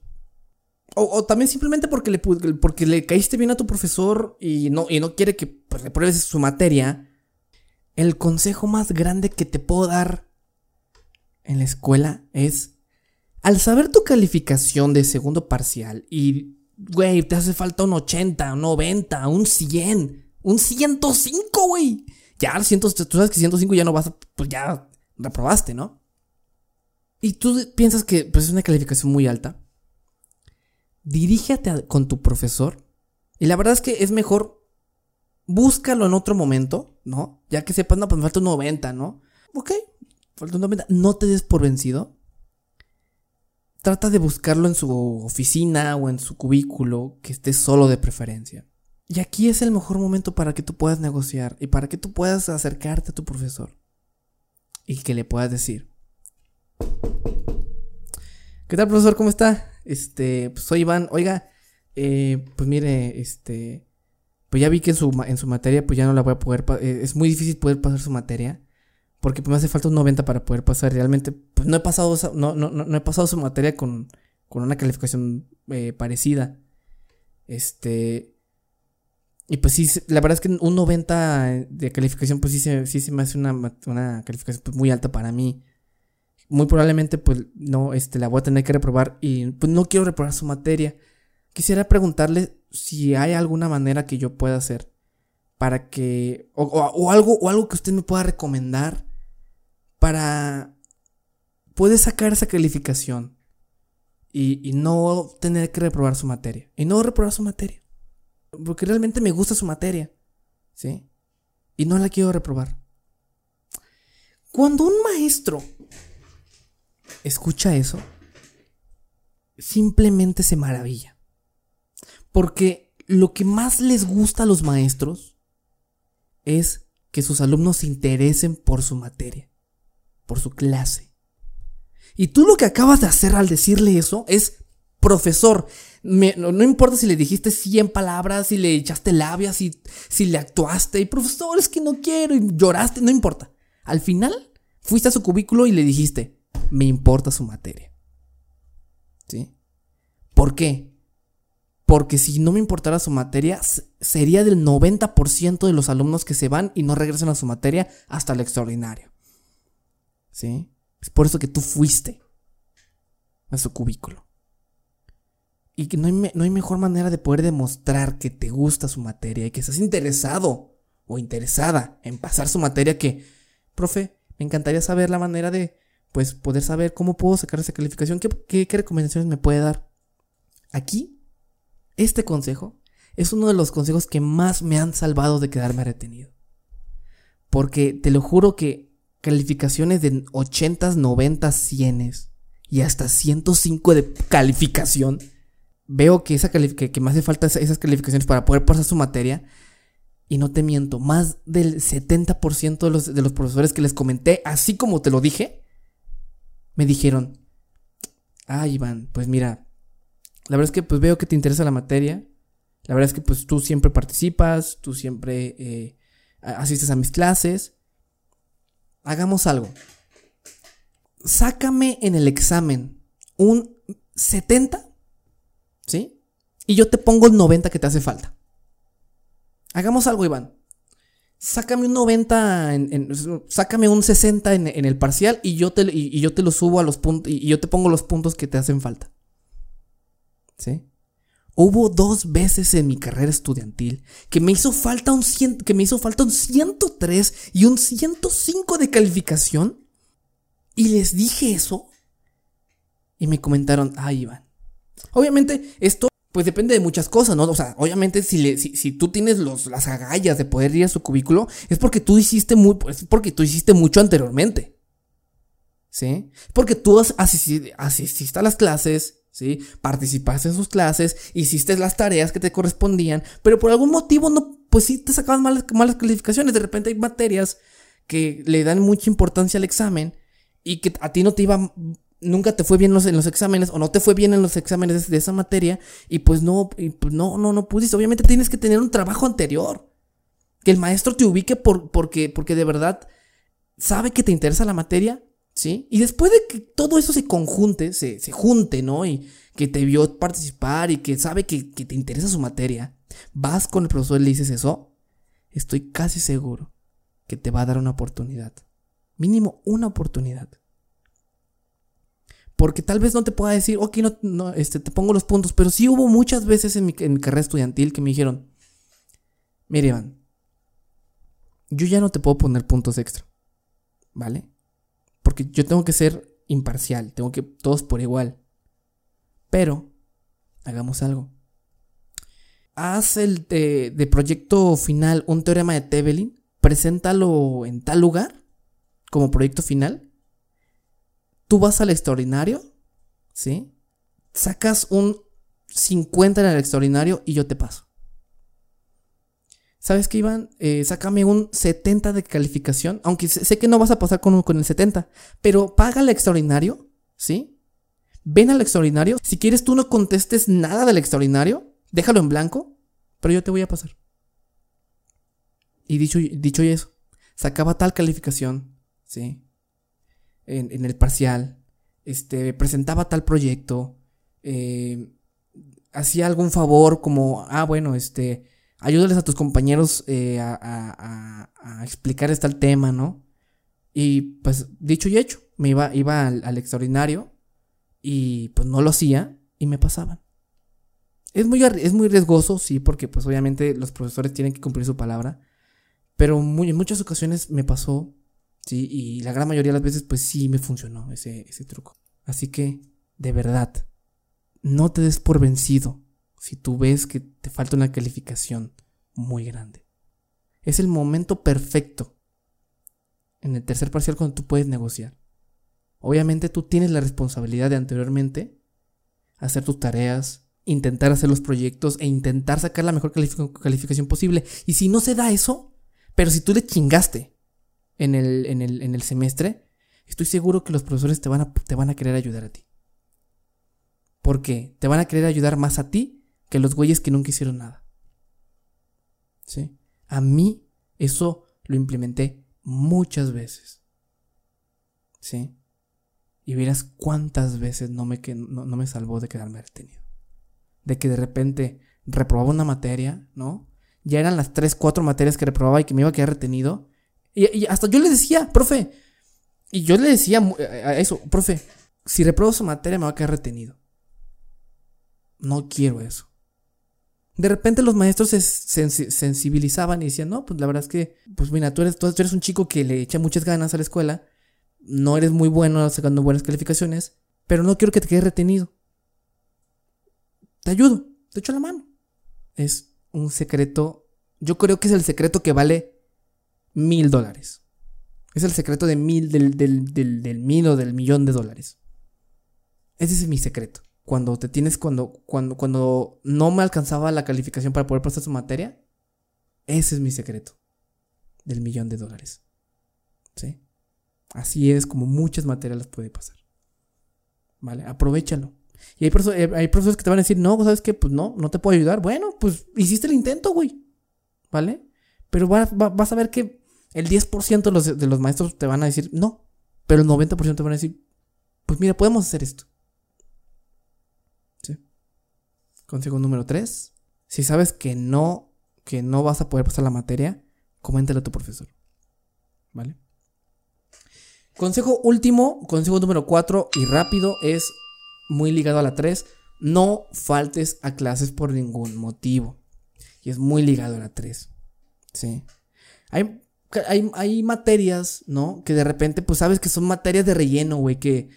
O, también simplemente porque le, porque le caíste bien a tu profesor y no, y no quiere que pues, repruebes su materia. el consejo más grande que te puedo dar en la escuela es, al saber tu calificación de segundo parcial y, güey, te hace falta un 80, un 90, un 100, un 105, güey. Ya, tú sabes que 105 ya no vas a, pues ya reprobaste, ¿no? Y tú piensas que pues, es una calificación muy alta. Dirígete con tu profesor. Y la verdad es que es mejor búscalo en otro momento, ¿no? Ya que sepas, no, pues me falta un 90, ¿no? Ok, falta un 90. No te des por vencido. Trata de buscarlo en su oficina o en su cubículo, que esté solo de preferencia. Y aquí es el mejor momento para que tú puedas negociar y para que tú puedas acercarte a tu profesor. Y que le puedas decir. ¿Qué tal, profesor? ¿Cómo está? Este, pues soy Iván. Oiga, eh, pues mire, este, pues ya vi que en su, en su materia, pues ya no la voy a poder, eh, es muy difícil poder pasar su materia, porque pues me hace falta un 90 para poder pasar. Realmente, pues no he pasado, no, no, no, he pasado su materia con, con una calificación eh, parecida. Este, y pues sí, la verdad es que un 90 de calificación, pues sí se, sí se me hace una, una calificación pues, muy alta para mí. Muy probablemente, pues no, este, la voy a tener que reprobar y pues no quiero reprobar su materia. Quisiera preguntarle si hay alguna manera que yo pueda hacer para que, o, algo, o algo que usted me pueda recomendar para poder sacar esa calificación y, no tener que reprobar su materia. Y no reprobar su materia. Porque realmente me gusta su materia. ¿Sí? Y no la quiero reprobar. Cuando un maestro escucha eso, simplemente se maravilla. Porque lo que más les gusta a los maestros es que sus alumnos se interesen por su materia, por su clase. Y tú lo que acabas de hacer al decirle eso es, profesor, no, importa si le dijiste 100 palabras, si le echaste labias, si, si le actuaste, y profesor, es que no quiero, y lloraste, no importa. Al final, fuiste a su cubículo y le dijiste, me importa su materia. ¿Sí? ¿Por qué? Porque si no me importara su materia, sería del 90% de los alumnos que se van y no regresan a su materia hasta el extraordinario. ¿Sí? Es por eso que tú fuiste a su cubículo. Y que no hay, no hay mejor manera de poder demostrar que te gusta su materia y que estás interesado o interesada en pasar su materia que, profe, me encantaría saber la manera de, pues, poder saber cómo puedo sacar esa calificación, qué, qué recomendaciones me puede dar. Aquí este consejo es uno de los consejos que más me han salvado de quedarme retenido. Porque te lo juro que calificaciones de 80, 90, 100 y hasta 105 de calificación, veo que, esa que, me hace falta esas calificaciones para poder pasar su materia. Y no te miento, más del 70% de los, de los profesores que les comenté, así como te lo dije, me dijeron, ah, Iván, pues mira, la verdad es que pues veo que te interesa la materia. La verdad es que pues tú siempre participas, tú siempre eh, asistes a mis clases. Hagamos algo. Sácame en el examen un 70, ¿sí? Y yo te pongo el 90 que te hace falta. Hagamos algo, Iván. Sácame un 90, en, sácame un 60 en, el parcial y yo, te, y yo te lo subo a los puntos, y yo te pongo los puntos que te hacen falta. ¿sí? Hubo dos veces en mi carrera estudiantil que me hizo falta un, que me hizo falta un 103 y un 105 de calificación. Y les dije eso. Y me comentaron, ay Iván. Obviamente esto pues depende de muchas cosas, ¿no? O sea, obviamente si, si, tú tienes los, las agallas de poder ir a su cubículo, es porque tú hiciste muy, pues, porque tú hiciste mucho anteriormente. ¿Sí? Porque tú asististe a las clases, ¿sí? Participaste en sus clases, hiciste las tareas que te correspondían, pero por algún motivo no, pues sí te sacaban malas, malas calificaciones. De repente hay materias que le dan mucha importancia al examen y que a ti no te iba, nunca te fue bien en los exámenes o no te fue bien en los exámenes de, esa materia y pues no, pues no, no, no pudiste. Obviamente tienes que tener un trabajo anterior. Que el maestro te ubique por, porque, porque de verdad sabe que te interesa la materia ¿sí? Y después de que todo eso se conjunte, se, se junte, ¿no? Y que te vio participar y que sabe que, que te interesa su materia, vas con el profesor y le dices eso, estoy casi seguro que te va a dar una oportunidad. Mínimo una oportunidad. Porque tal vez no te pueda decir, ok, no, no este, te pongo los puntos, pero sí hubo muchas veces en mi, en mi carrera estudiantil que me dijeron, mire Iván, yo ya no te puedo poner puntos extra, ¿vale? Porque yo tengo que ser imparcial, tengo que todos por igual. Pero, hagamos algo. Haz el de, proyecto final un teorema de Tebelin, preséntalo en tal lugar como proyecto final. Tú vas al extraordinario, ¿sí? Sacas un 50 en el extraordinario y yo te paso. ¿Sabes qué, Iván? Eh, sácame un 70 de calificación. Aunque sé que no vas a pasar con, con el 70. Pero paga el extraordinario. ¿Sí? Ven al extraordinario. Si quieres, tú no contestes nada del extraordinario. Déjalo en blanco. Pero yo te voy a pasar. Y dicho, dicho eso, sacaba tal calificación. ¿Sí? En, en el parcial. Este, presentaba tal proyecto. Eh, hacía algún favor como, ah, bueno, este ayúdales a tus compañeros eh, a, explicar este tema, ¿no? Y pues dicho y hecho, me iba, iba al, extraordinario y pues no lo hacía y me pasaban. Es muy, es muy riesgoso, sí, porque pues obviamente los profesores tienen que cumplir su palabra, pero en muchas ocasiones me pasó, sí, y la gran mayoría de las veces pues sí me funcionó ese, ese truco. Así que, de verdad, no te des por vencido si tú ves que te falta una calificación muy grande. Es el momento perfecto en el tercer parcial cuando tú puedes negociar. Obviamente tú tienes la responsabilidad de anteriormente hacer tus tareas, intentar hacer los proyectos e intentar sacar la mejor calificación posible. Y si no se da eso, pero si tú le chingaste en el, en el, en el semestre, estoy seguro que los profesores te van, a, te van a querer ayudar a ti. Porque te van a querer ayudar más a ti que los güeyes que nunca hicieron nada. ¿Sí? A mí eso lo implementé muchas veces. ¿Sí? Y verás cuántas veces no me, no, me salvó de quedarme retenido. De que de repente reprobaba una materia, ¿no? Ya eran las 3, 4 materias que reprobaba y que me iba a quedar retenido. Y, y, hasta yo le decía, profe, y yo le decía a eso, profe, si reprobo su materia me va a quedar retenido. No quiero eso de repente los maestros se sensibilizaban y decían, no, pues la verdad es que, pues mira, tú eres, tú eres un chico que le echa muchas ganas a la escuela, no eres muy bueno sacando buenas calificaciones, pero no quiero que te quedes retenido. Te ayudo, te echo la mano. Es un secreto, yo creo que es el secreto que vale mil dólares. Es el secreto de mil, del, del, del, del mil o del millón de dólares. Ese es mi secreto cuando te tienes, cuando, cuando, cuando no me alcanzaba la calificación para poder pasar su materia, ese es mi secreto del millón de dólares. ¿Sí? Así es como muchas materias las puede pasar. ¿Vale? Aprovechalo. Y hay, eh, hay profesores que te van a decir, no, ¿sabes qué? Pues no, no te puedo ayudar. Bueno, pues hiciste el intento, güey. ¿Vale? Pero vas a ver que el 10% de de los maestros te van a decir, no. Pero el 90% te van a decir, pues mira, podemos hacer esto. Consejo número 3. Si sabes que no, que no vas a poder pasar la materia, coméntale a tu profesor. ¿Vale? Consejo último, consejo número 4 y rápido es muy ligado a la 3. No faltes a clases por ningún motivo. Y es muy ligado a la 3. ¿Sí? Hay, hay, hay materias, ¿no? Que de repente, pues sabes que son materias de relleno, güey. Que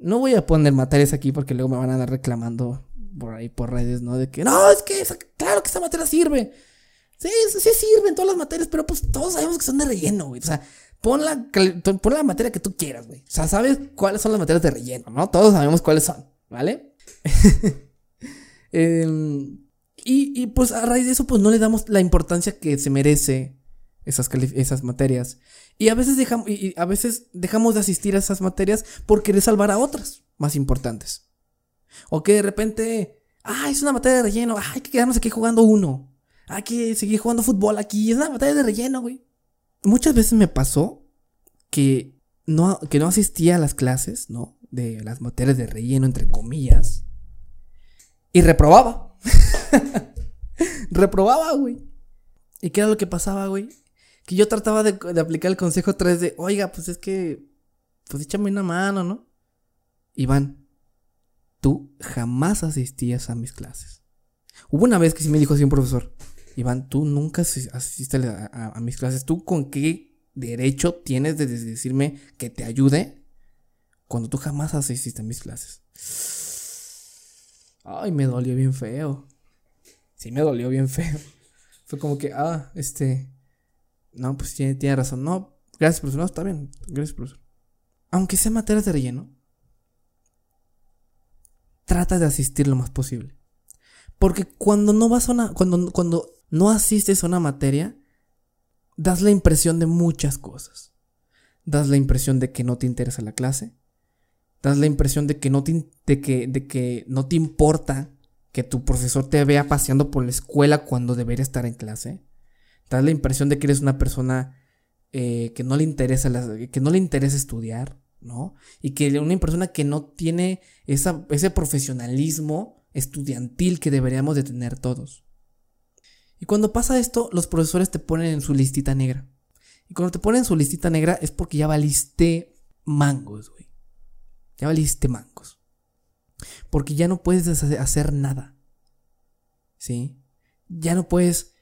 no voy a poner materias aquí porque luego me van a dar reclamando por ahí por redes, ¿no? De que, no, es que claro que esa materia sirve. Sí, sí sirven todas las materias, pero pues todos sabemos que son de relleno, güey. O sea, pon la, pon la materia que tú quieras, güey. O sea, sabes cuáles son las materias de relleno, ¿no? Todos sabemos cuáles son, ¿vale? Em, y, y, pues a raíz de eso, pues no le damos la importancia que se merece esas, esas materias. Y a veces dejamos, y a veces dejamos de asistir a esas materias por querer salvar a otras más importantes. O que de repente, ah, es una materia de relleno, ah, hay que quedarnos aquí jugando uno. Hay que seguir jugando fútbol aquí, es una materia de relleno, güey. Muchas veces me pasó que no, que no asistía a las clases, ¿no? De las materias de relleno, entre comillas. Y reprobaba. reprobaba, güey. ¿Y qué era lo que pasaba, güey? que yo trataba de, de aplicar el consejo 3 de, oiga, pues es que, pues échame una mano, ¿no? Iván, tú jamás asistías a mis clases. Hubo una vez que sí me dijo así un profesor, Iván, tú nunca asististe a, mis clases, ¿tú con qué derecho tienes de decirme que te ayude cuando tú jamás asististe a mis clases? Ay, me dolió bien feo. Sí, me dolió bien feo. Fue como que, ah, este. No, pues tiene, tiene razón. No, gracias, profesor. No, está bien. Gracias, profesor. Aunque sea materias de relleno, trata de asistir lo más posible. Porque cuando no vas a una. Cuando, cuando no asistes a una materia, das la impresión de muchas cosas. Das la impresión de que no te interesa la clase. Das la impresión de que no te, de que, de que no te importa que tu profesor te vea paseando por la escuela cuando debería estar en clase. Das la impresión de que eres una persona eh, que no le interesa que no le interesa estudiar, ¿no? Y que una persona que no tiene esa, ese profesionalismo estudiantil que deberíamos de tener todos. Y cuando pasa esto, los profesores te ponen en su listita negra. Y cuando te ponen en su listita negra es porque ya valiste mangos, güey. Ya valiste mangos. Porque ya no puedes hacer nada. ¿Sí? Ya no puedes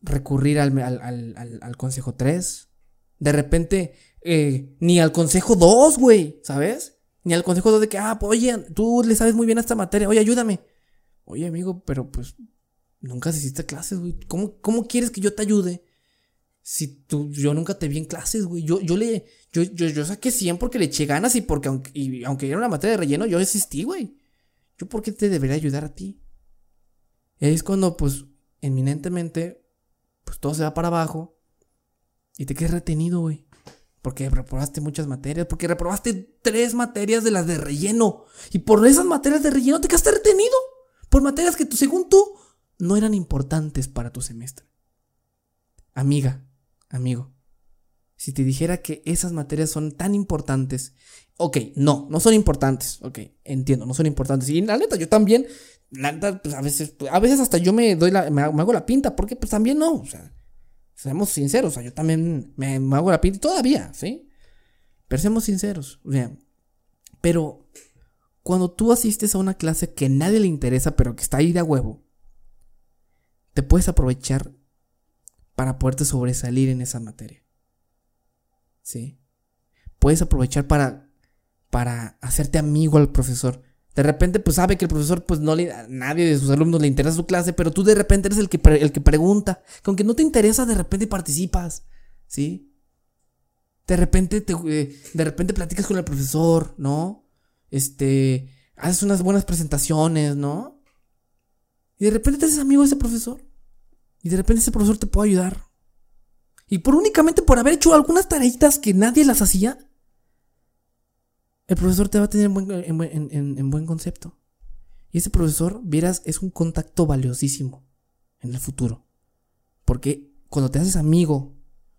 recurrir al, al, consejo 3. De repente, eh, ni al consejo 2, güey. ¿Sabes? Ni al consejo 2 de que, ah, pues, oye, tú le sabes muy bien a esta materia. Oye, ayúdame. Oye, amigo, pero pues Nunca hiciste clases, güey. ¿Cómo, ¿Cómo, quieres que yo te ayude? Si tú, yo nunca te vi en clases, güey. Yo, yo le, yo, yo, yo saqué 100 porque le eché ganas y porque, aunque, y, aunque era una materia de relleno, yo existí, güey. ¿Yo por qué te debería ayudar a ti? Y ahí es cuando, pues, eminentemente, pues todo se va para abajo y te quedas retenido, güey. Porque reprobaste muchas materias, porque reprobaste tres materias de las de relleno. Y por esas materias de relleno te quedaste retenido. Por materias que según tú, no eran importantes para tu semestre. Amiga, amigo, si te dijera que esas materias son tan importantes, ok, no, no son importantes, ok, entiendo, no son importantes. Y la neta, yo también, la neta, pues a veces, a veces hasta yo me doy la, hago la pinta, porque pues también no, o sea, seamos sinceros, o sea, yo también me, hago la pinta todavía, ¿sí? Pero seamos sinceros, o sea, pero cuando tú asistes a una clase que a nadie le interesa, pero que está ahí de huevo, te puedes aprovechar para poderte sobresalir en esa materia. ¿Sí? Puedes aprovechar para, para hacerte amigo al profesor. De repente, pues sabe que el profesor, pues no le, a nadie de sus alumnos le interesa su clase, pero tú de repente eres el que, el que pregunta. Que aunque no te interesa, de repente participas. ¿Sí? De repente, te, eh, de repente platicas con el profesor, ¿no? Este, haces unas buenas presentaciones, ¿no? Y de repente te haces amigo de ese profesor. Y de repente ese profesor te puede ayudar. Y por únicamente por haber hecho algunas tareitas que nadie las hacía, el profesor te va a tener en buen, concepto. Y ese profesor, vieras, es un contacto valiosísimo en el futuro. Porque cuando te haces amigo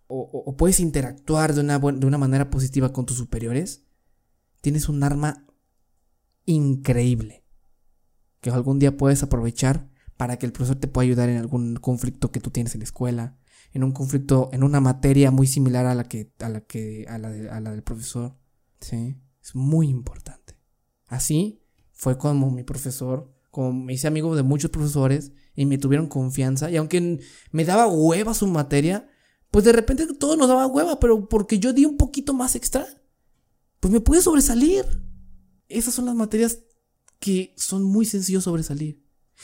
o, puedes interactuar de una, de una manera positiva con tus superiores, tienes un arma increíble que algún día puedes aprovechar para que el profesor te pueda ayudar en algún conflicto que tú tienes en la escuela, en un conflicto, en una materia muy similar a la que, a la que, a la, a la del profesor. Sí, es muy importante. Así fue como mi profesor, como me hice amigo de muchos profesores y me tuvieron confianza. Y aunque me daba hueva su materia, pues de repente todo nos daba hueva, pero porque yo di un poquito más extra, pues me pude sobresalir. Esas son las materias que son muy sencillos sobresalir.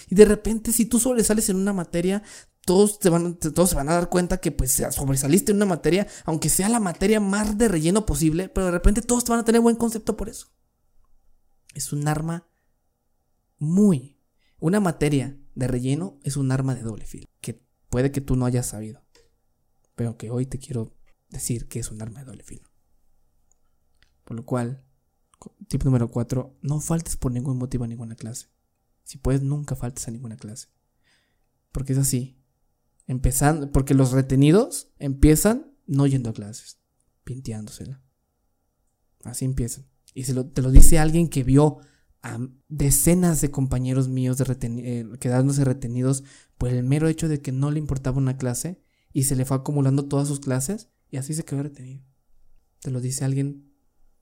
Y de repente, si tú sobresales en una materia, todos, van, todos se van a dar cuenta que pues sobresaliste en una materia, aunque sea la materia más de relleno posible, pero de repente todos te van a tener buen concepto por eso. Es un arma muy... Una materia de relleno es un arma de doble filo, que puede que tú no hayas sabido, pero que hoy te quiero decir que es un arma de doble filo. Por lo cual, tip número 4, no faltes por ningún motivo a ninguna clase. Si puedes, nunca faltes a ninguna clase. Porque es así. Empezando, porque los retenidos empiezan no yendo a clases, pinteándosela. Así empiezan. Y se lo, te lo dice alguien que vio a decenas de compañeros míos de eh, quedándose retenidos por el mero hecho de que no le importaba una clase y se le fue acumulando todas sus clases y así se quedó retenido. Te lo dice alguien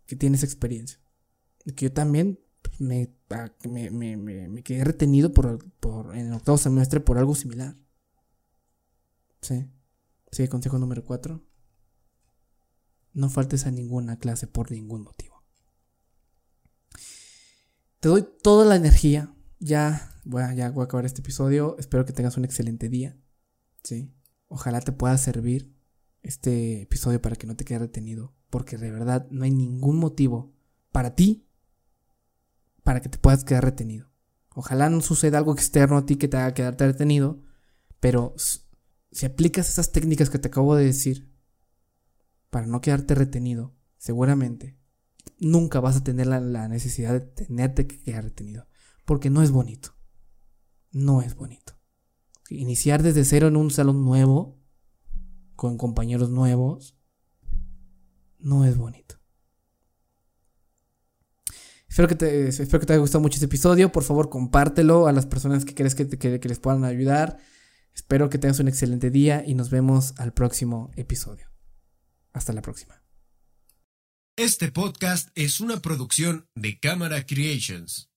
que tiene esa experiencia. Que yo también pues, ah, me, me, me, me, quedé retenido por, por, en el octavo semestre por algo similar. Sí. Consejo número 4. No faltes a ninguna clase por ningún motivo. Te doy toda la energía. Ya, ya voy a acabar este episodio. Espero que tengas un excelente día. Sí. Ojalá te pueda servir este episodio para que no te quede retenido. Porque de verdad no hay ningún motivo para ti para que te puedas quedar retenido. Ojalá no suceda algo externo a ti que te haga quedarte retenido. Pero si aplicas esas técnicas que te acabo de decir para no quedarte retenido, seguramente nunca vas a tener la, necesidad de tenerte que quedar retenido. Porque no es bonito. No es bonito. Iniciar desde cero en un salón nuevo, con compañeros nuevos, no es bonito. Espero que, te, espero que te haya gustado mucho este episodio. Por favor, compártelo a las personas que crees que, que les puedan ayudar. Espero que tengas un excelente día y nos vemos al próximo episodio. Hasta la próxima. Este podcast es una producción de Cámara Creations.